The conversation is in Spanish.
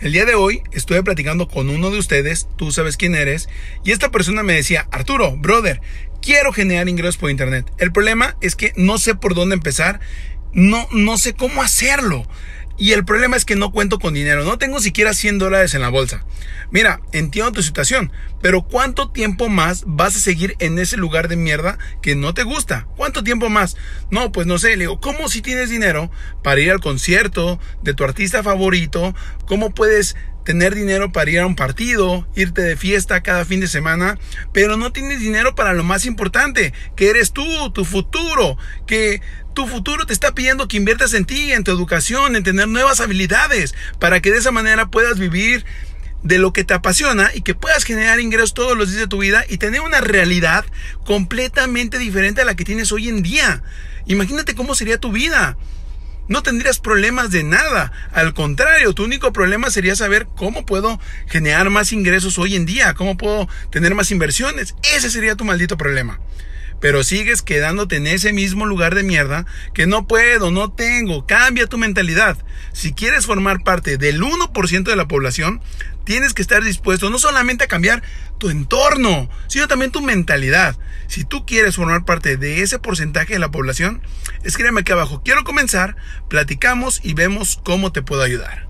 El día de hoy estuve platicando con uno de ustedes, tú sabes quién eres, y esta persona me decía, Arturo, brother, quiero generar ingresos por internet. El problema es que no sé por dónde empezar, no, no sé cómo hacerlo. Y el problema es que no cuento con dinero, no tengo siquiera 100 dólares en la bolsa. Mira, entiendo tu situación, pero ¿cuánto tiempo más vas a seguir en ese lugar de mierda que no te gusta? ¿Cuánto tiempo más? No, pues no sé, le digo, ¿cómo si tienes dinero para ir al concierto de tu artista favorito? ¿Cómo puedes tener dinero para ir a un partido, irte de fiesta cada fin de semana, pero no tienes dinero para lo más importante, que eres tú, tu futuro, que tu futuro te está pidiendo que inviertas en ti, en tu educación, en tener nuevas habilidades, para que de esa manera puedas vivir de lo que te apasiona y que puedas generar ingresos todos los días de tu vida y tener una realidad completamente diferente a la que tienes hoy en día. Imagínate cómo sería tu vida. No tendrías problemas de nada. Al contrario, tu único problema sería saber cómo puedo generar más ingresos hoy en día, cómo puedo tener más inversiones. Ese sería tu maldito problema pero sigues quedándote en ese mismo lugar de mierda que no puedo, no tengo. Cambia tu mentalidad. Si quieres formar parte del 1% de la población, tienes que estar dispuesto no solamente a cambiar tu entorno, sino también tu mentalidad. Si tú quieres formar parte de ese porcentaje de la población, escríbeme aquí abajo. Quiero comenzar, platicamos y vemos cómo te puedo ayudar.